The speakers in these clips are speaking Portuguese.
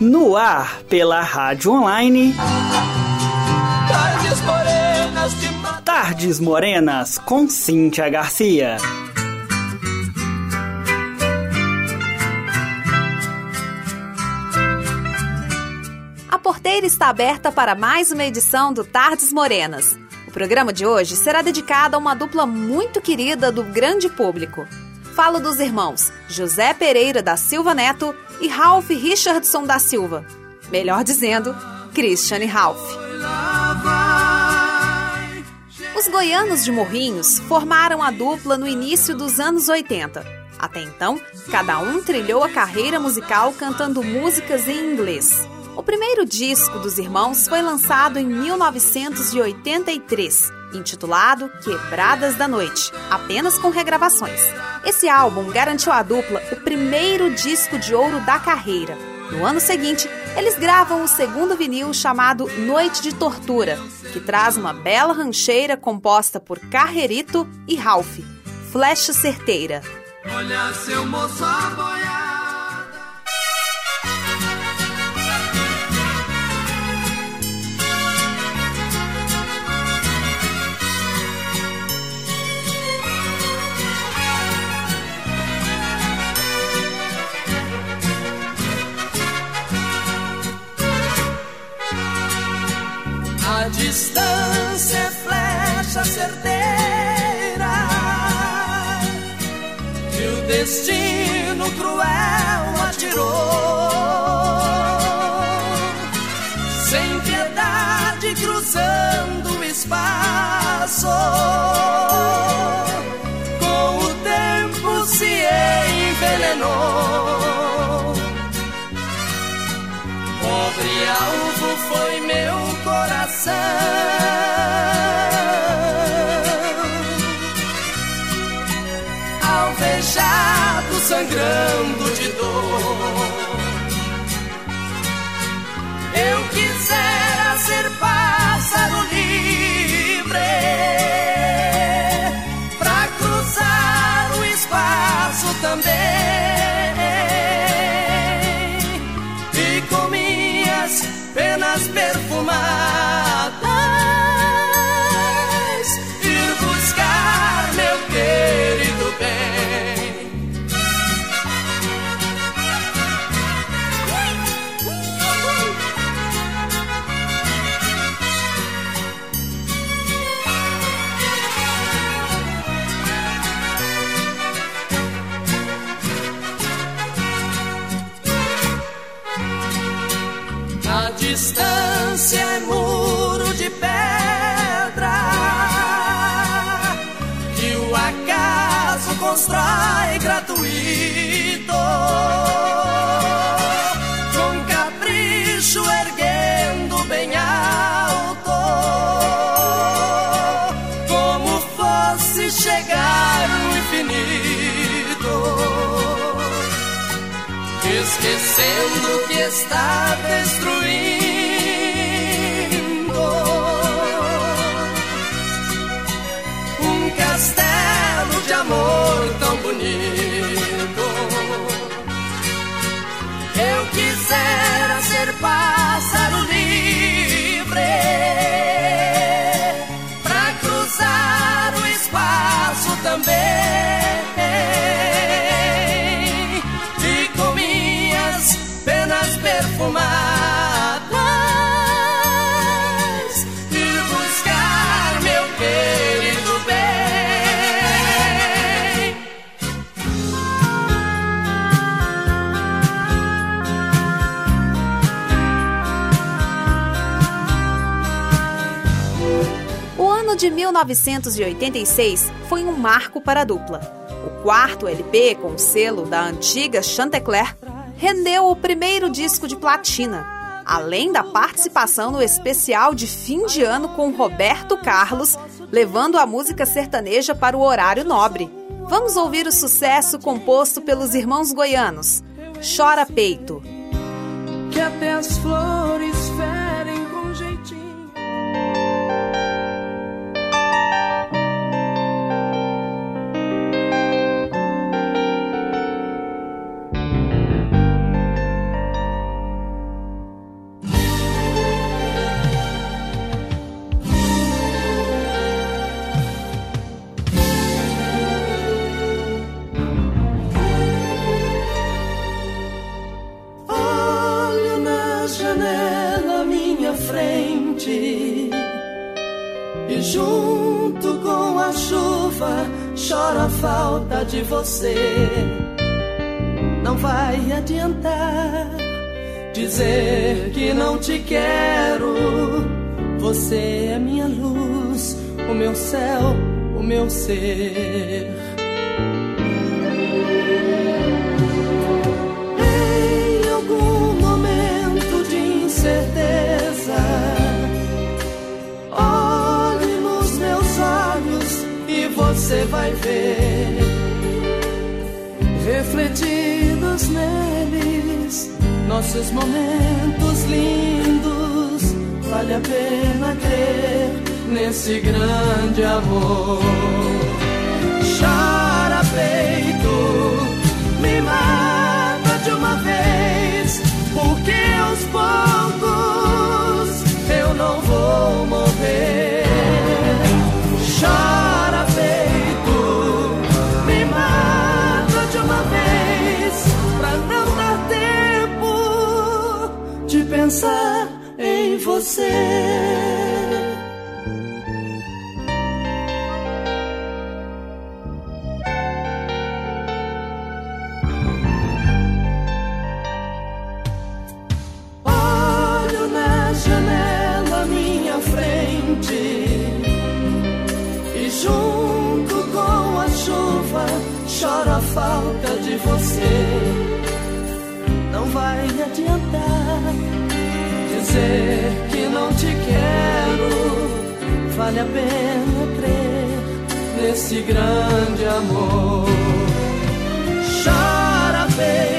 No ar pela Rádio Online. Tardes morenas de Tardes Morenas com Cíntia Garcia. A porteira está aberta para mais uma edição do Tardes Morenas. O programa de hoje será dedicado a uma dupla muito querida do grande público. Falo dos irmãos José Pereira da Silva Neto e Ralph Richardson da Silva. Melhor dizendo, Christian e Ralph. Os goianos de Morrinhos formaram a dupla no início dos anos 80. Até então, cada um trilhou a carreira musical cantando músicas em inglês. O primeiro disco dos irmãos foi lançado em 1983, intitulado Quebradas da Noite, apenas com regravações. Esse álbum garantiu à dupla o primeiro disco de ouro da carreira. No ano seguinte, eles gravam o segundo vinil chamado Noite de Tortura, que traz uma bela rancheira composta por Carrerito e Ralph, Flecha Certeira. Olha seu moço. Distância é flecha certeira que o destino cruel atirou. Sem piedade cruzando o espaço, com o tempo se envenenou. Pobre alvo foi meu coração. Alvejado, sangrando de dor. Eu quisera ser pássaro livre pra cruzar o espaço também e com minhas penas perfumadas constrói gratuito. Com capricho erguendo bem alto, como fosse chegar no infinito. Esquecendo que está destruindo quisera ser pássaro livre pra cruzar o espaço também de 1986 foi um marco para a dupla. O quarto LP com o selo da antiga Chantecler rendeu o primeiro disco de platina, além da participação no especial de fim de ano com Roberto Carlos, levando a música sertaneja para o horário nobre. Vamos ouvir o sucesso composto pelos irmãos goianos. Chora Peito. que até as flores e junto com a chuva chora a falta de você. Não vai adiantar dizer que não te quero. Você é minha luz, o meu céu, o meu ser. Você vai ver refletidos neles nossos momentos lindos. Vale a pena crer nesse grande amor. Chora peito, me mata de uma vez, porque aos poucos você. Olho na janela minha frente e junto com a chuva chora a falta de você. Não vai adiantar dizer Vale a pena crer nesse grande amor. Chora peito,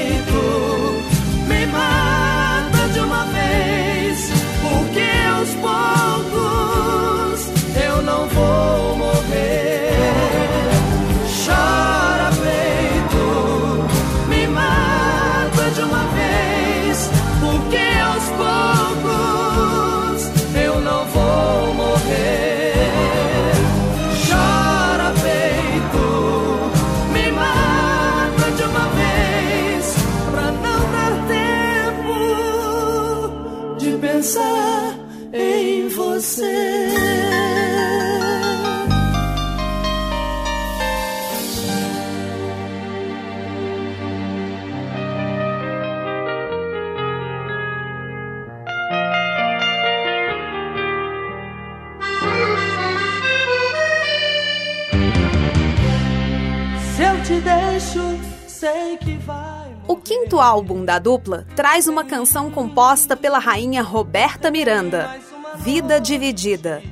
álbum da dupla traz uma canção composta pela rainha Roberta Miranda, Vida Dividida.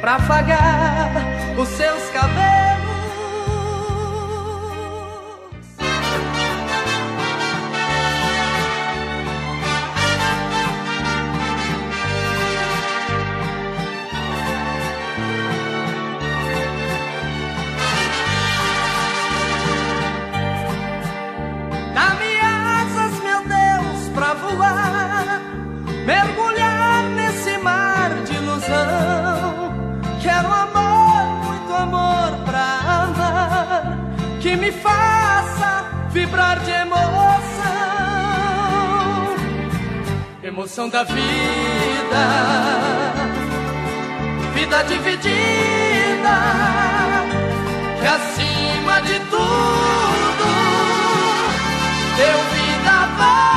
pra afagar os seus cabelos. Faça vibrar de emoção, emoção da vida, vida dividida, que acima de tudo deu vida a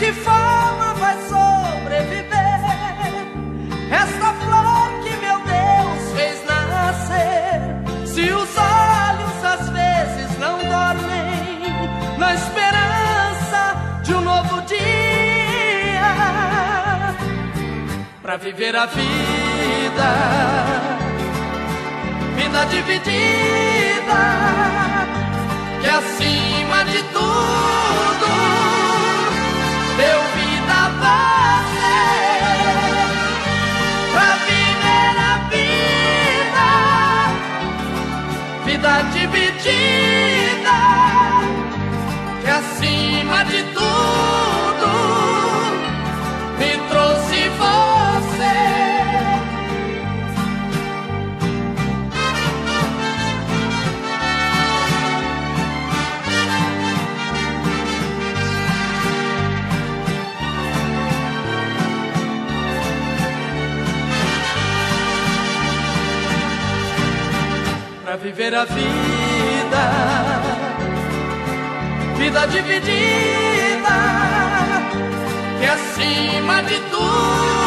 que forma vai sobreviver esta flor que meu Deus fez nascer? Se os olhos às vezes não dormem na esperança de um novo dia para viver a vida, vida dividida, que acima de tudo você pra viver a vida, vida dividida, que acima de tudo viver a vida, vida dividida, que é acima de tudo.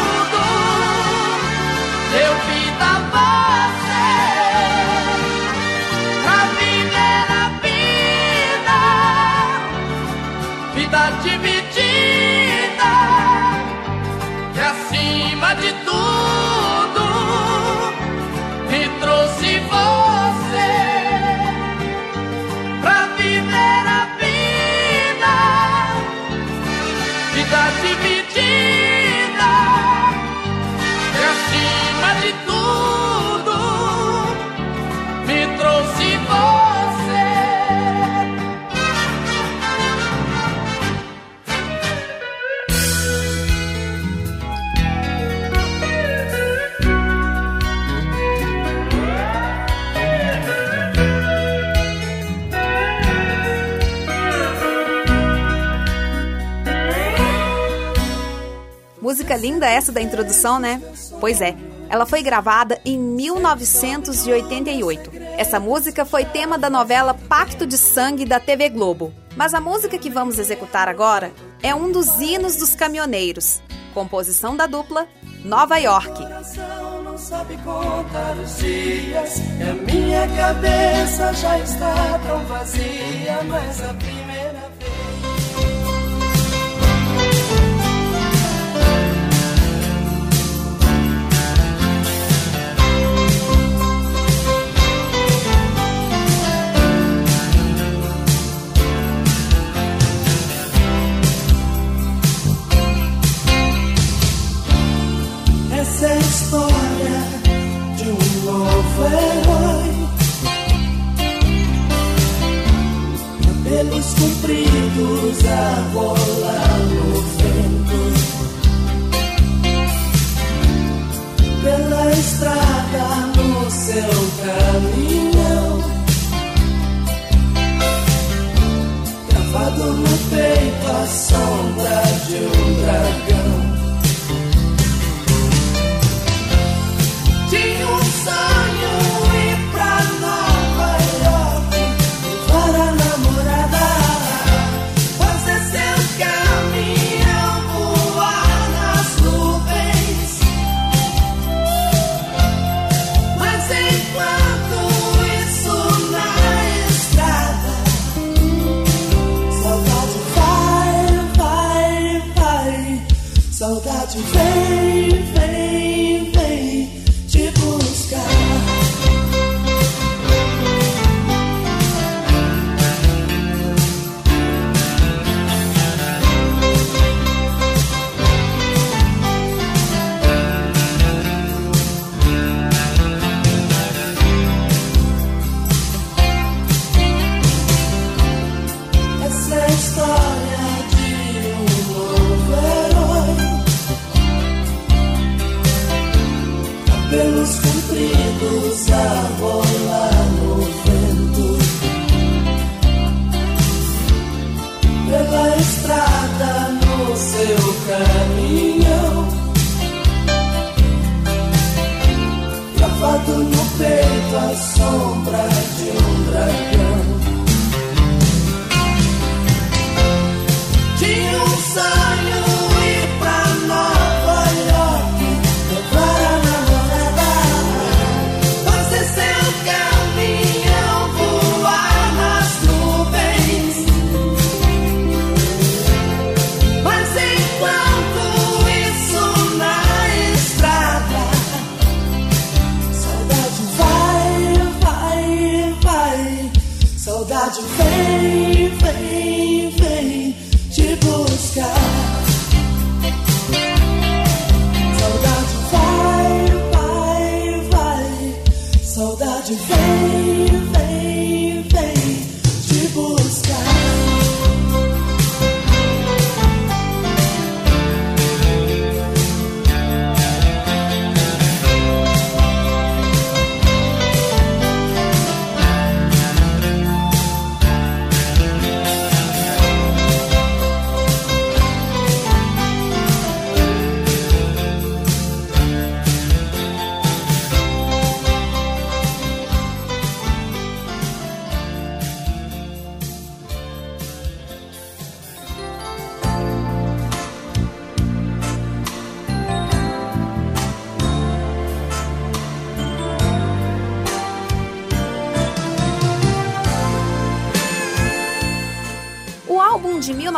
linda essa da introdução, né? Pois é. Ela foi gravada em 1988. Essa música foi tema da novela Pacto de Sangue da TV Globo. Mas a música que vamos executar agora é um dos hinos dos caminhoneiros. Composição da dupla Nova York. Sabe contar os dias, e a minha cabeça já está tão vazia, mas a primeira 去飞飞。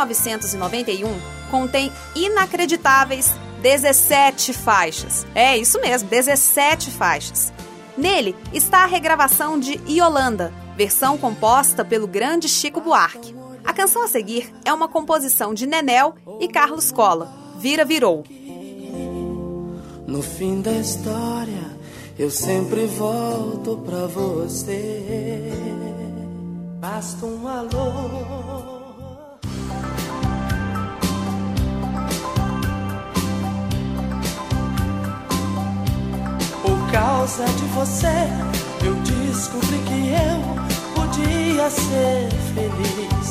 1991 contém inacreditáveis 17 faixas. É isso mesmo, 17 faixas. Nele está a regravação de Iolanda, versão composta pelo grande Chico Buarque. A canção a seguir é uma composição de Nenel e Carlos Cola, Vira Virou. No fim da história, eu sempre volto pra você. Basta um alô. Causa de você, eu descobri que eu podia ser feliz.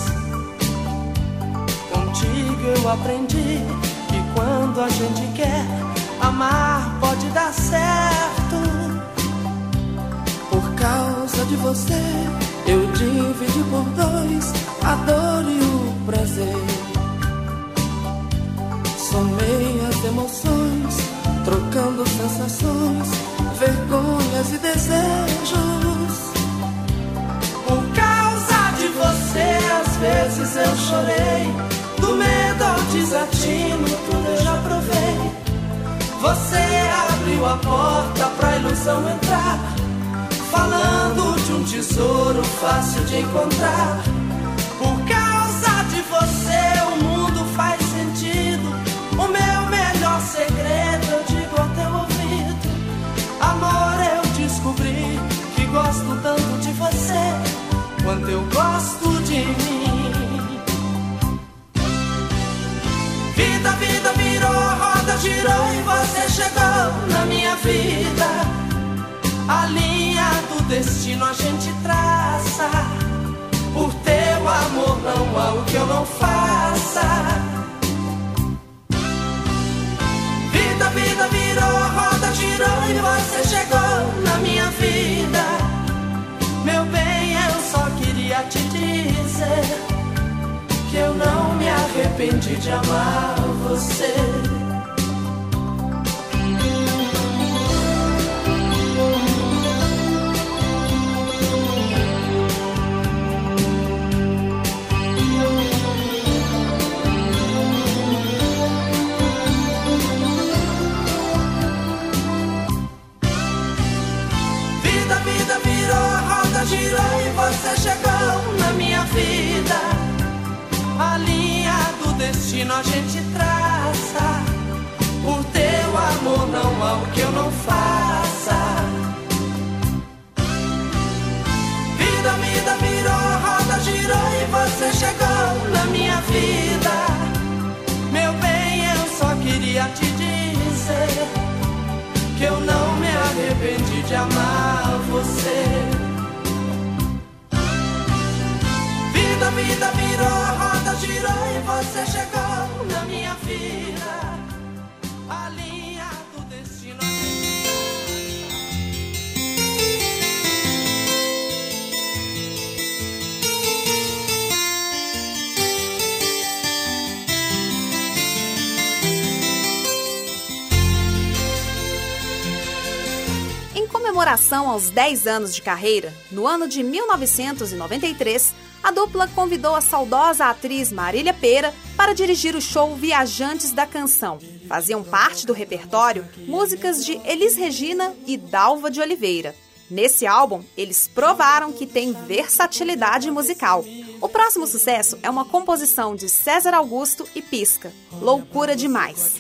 Contigo eu aprendi que quando a gente quer amar, pode dar certo. Por causa de você, eu dividi por dois a dor e o prazer. Somei as emoções, trocando sensações, vergonhas e desejos. Por causa de você, às vezes eu chorei. Do medo ao desatino, tudo eu já provei. Você abriu a porta pra ilusão entrar. Falando de um tesouro fácil de encontrar. Por causa de você, o mundo faz sentido. O meu melhor segredo gosto tanto de você quanto eu gosto de mim. Vida, vida virou, roda girou e você chegou na minha vida. A linha do destino a gente traça. Por teu amor não há o que eu não faça. Vida, vida virou, roda girou e você chegou que eu não me arrependi de amar você. Vida, vida virou, roda girou e você chegou destino a gente traça. Por teu amor não há o que eu não faça. Vida, vida virou, roda girou e você chegou na minha vida. Meu bem, eu só queria te dizer que eu não me arrependi de amar você. Vida, vida virou, você chegou na minha vida. A linha do destino. Em comemoração aos 10 anos de carreira, no ano de 1993, a dupla convidou a saudosa atriz Marília Pera para dirigir o show Viajantes da Canção. Faziam parte do repertório músicas de Elis Regina e Dalva de Oliveira. Nesse álbum, eles provaram que tem versatilidade musical. O próximo sucesso é uma composição de César Augusto e Pisca, Loucura Demais.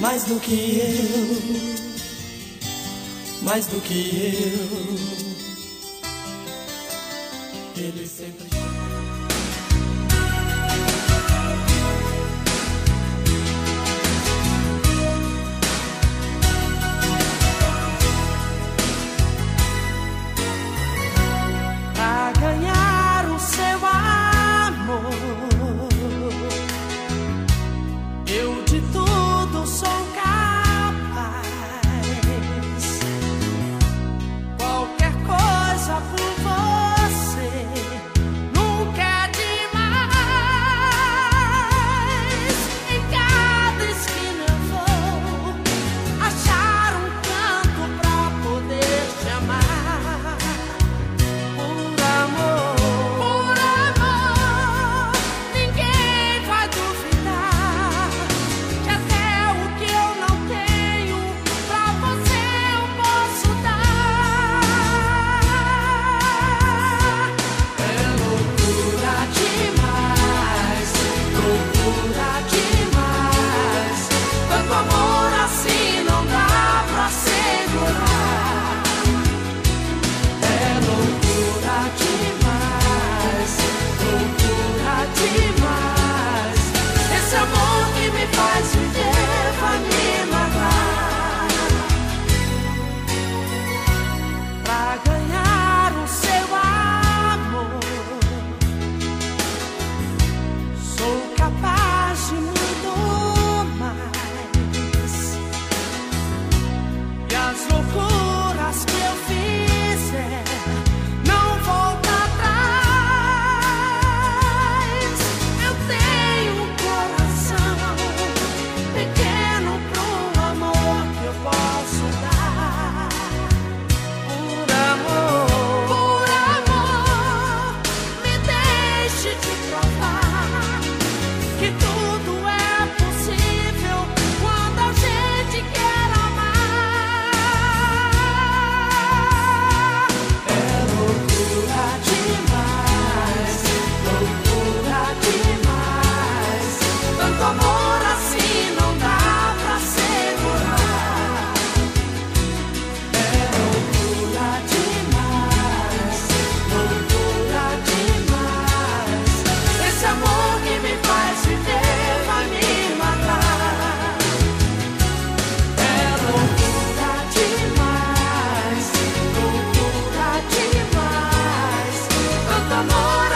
Mais do que eu, mais do que eu. Ele sempre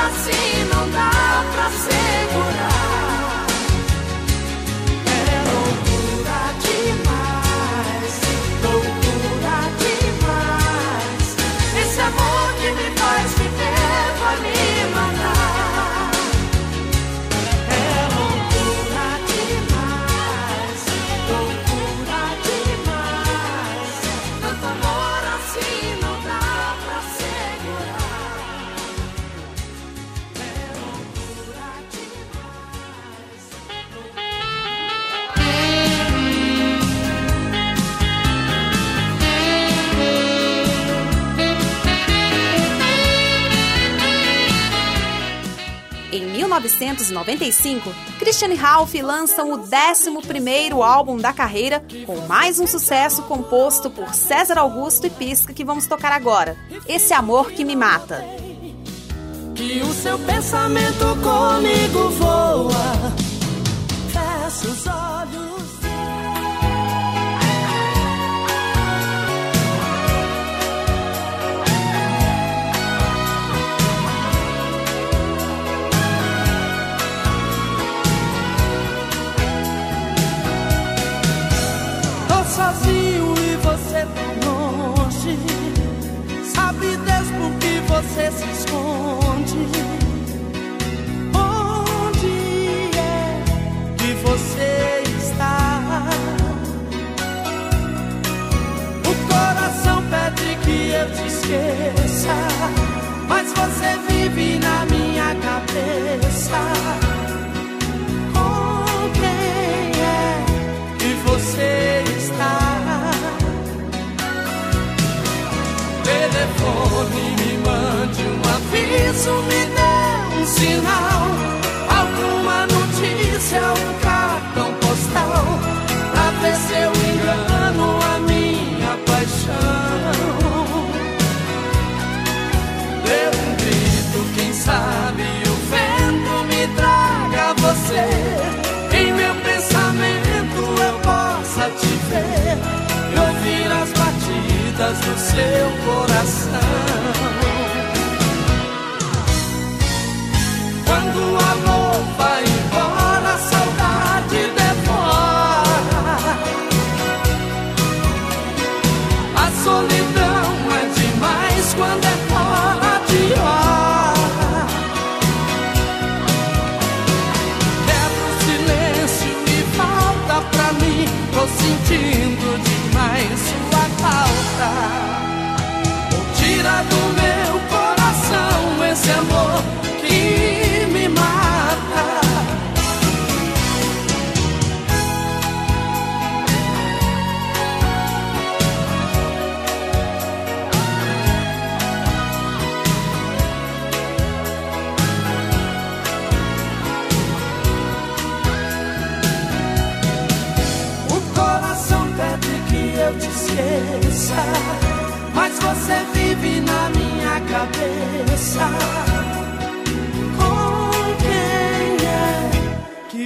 assim não dá pra segurar. 1995, Christian Ralph lançam o 11º álbum da carreira, com mais um sucesso composto por César Augusto e Pisca que vamos tocar agora, Esse Amor Que Me Mata. Que o seu pensamento comigo voa,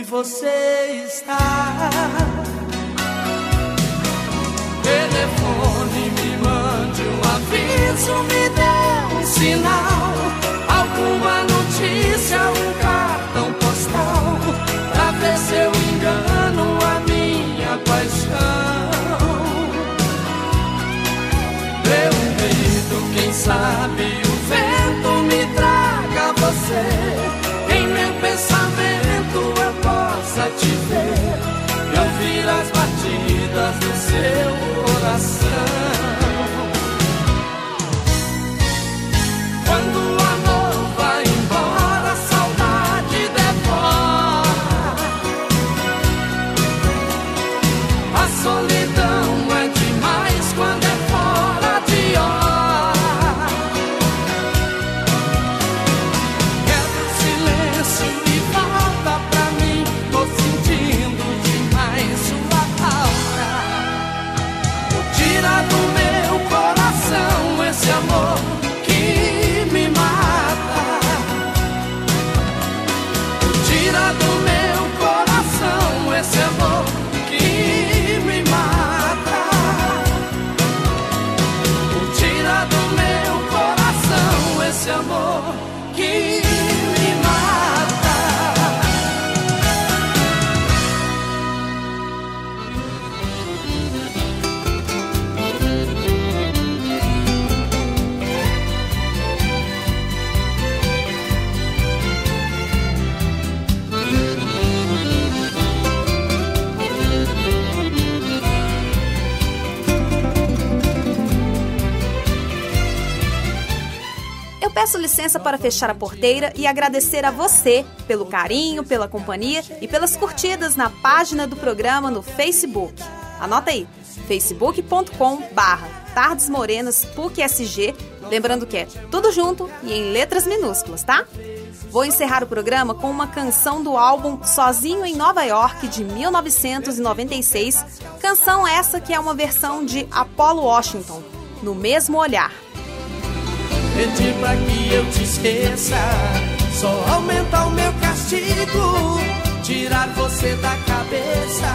você está. Telefone, me mande um aviso, me dê um sinal, alguma notícia, um cartão postal, pra ver se eu engano a minha paixão. Um grito, quem sabe Peço licença para fechar a porteira e agradecer a você pelo carinho, pela companhia e pelas curtidas na página do programa no Facebook. Anota aí, facebook.com barra Tardes Morenas PUC SG, lembrando que é tudo junto e em letras minúsculas, tá? Vou encerrar o programa com uma canção do álbum Sozinho em Nova York de 1996. Canção essa que é uma versão de Apollo Washington, No Mesmo Olhar. Pedir pra que eu te esqueça, só aumenta o meu castigo, tirar você da cabeça.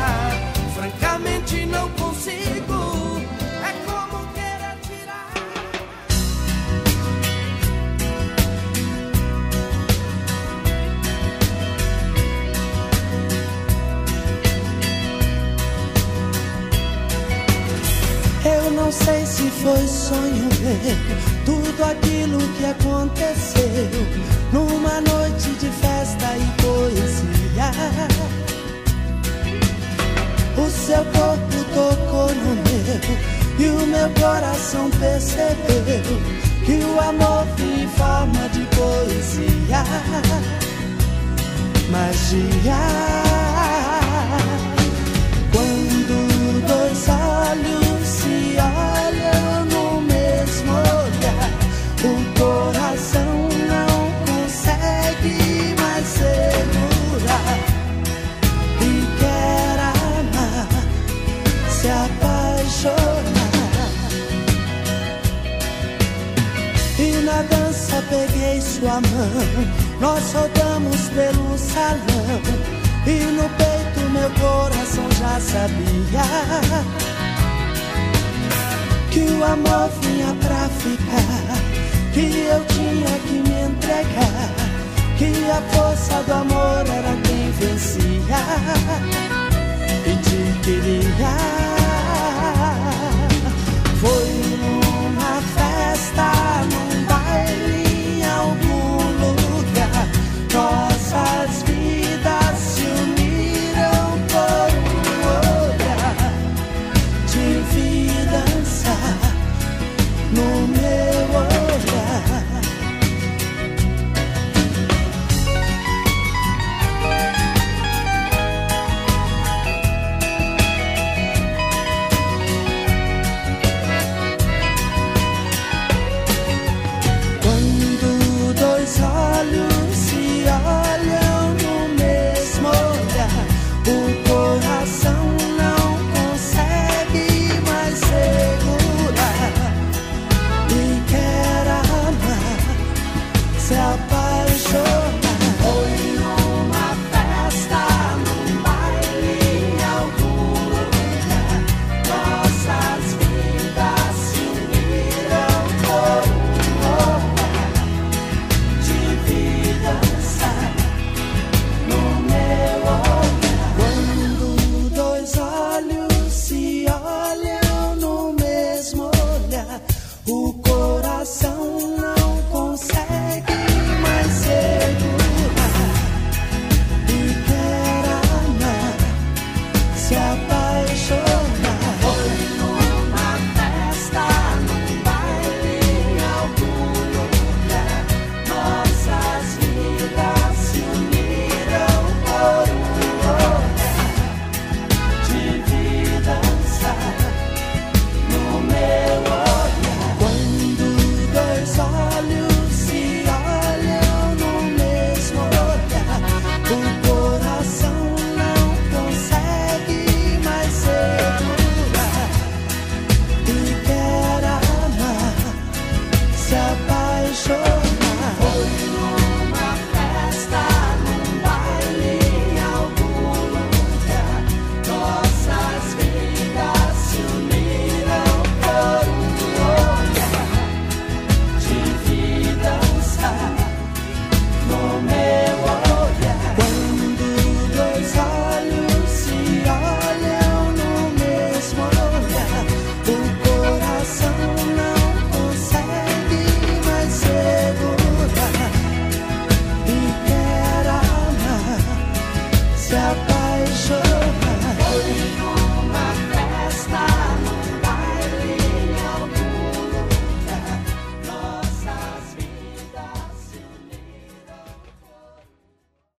Francamente não consigo. Eu não sei se foi sonho meu, tudo aquilo que aconteceu numa noite de festa e poesia. O seu corpo tocou no meu e o meu coração percebeu que o amor vinha em forma de poesia. Magia. Quando dois olhos olham no mesmo. O coração não consegue mais segurar e quer amar, se apaixonar. E na dança peguei sua mão, nós rodamos pelo salão. E no peito meu coração já sabia que o amor vinha pra ficar, que eu tinha que me entregar, que a força do amor era quem vencia e te queria.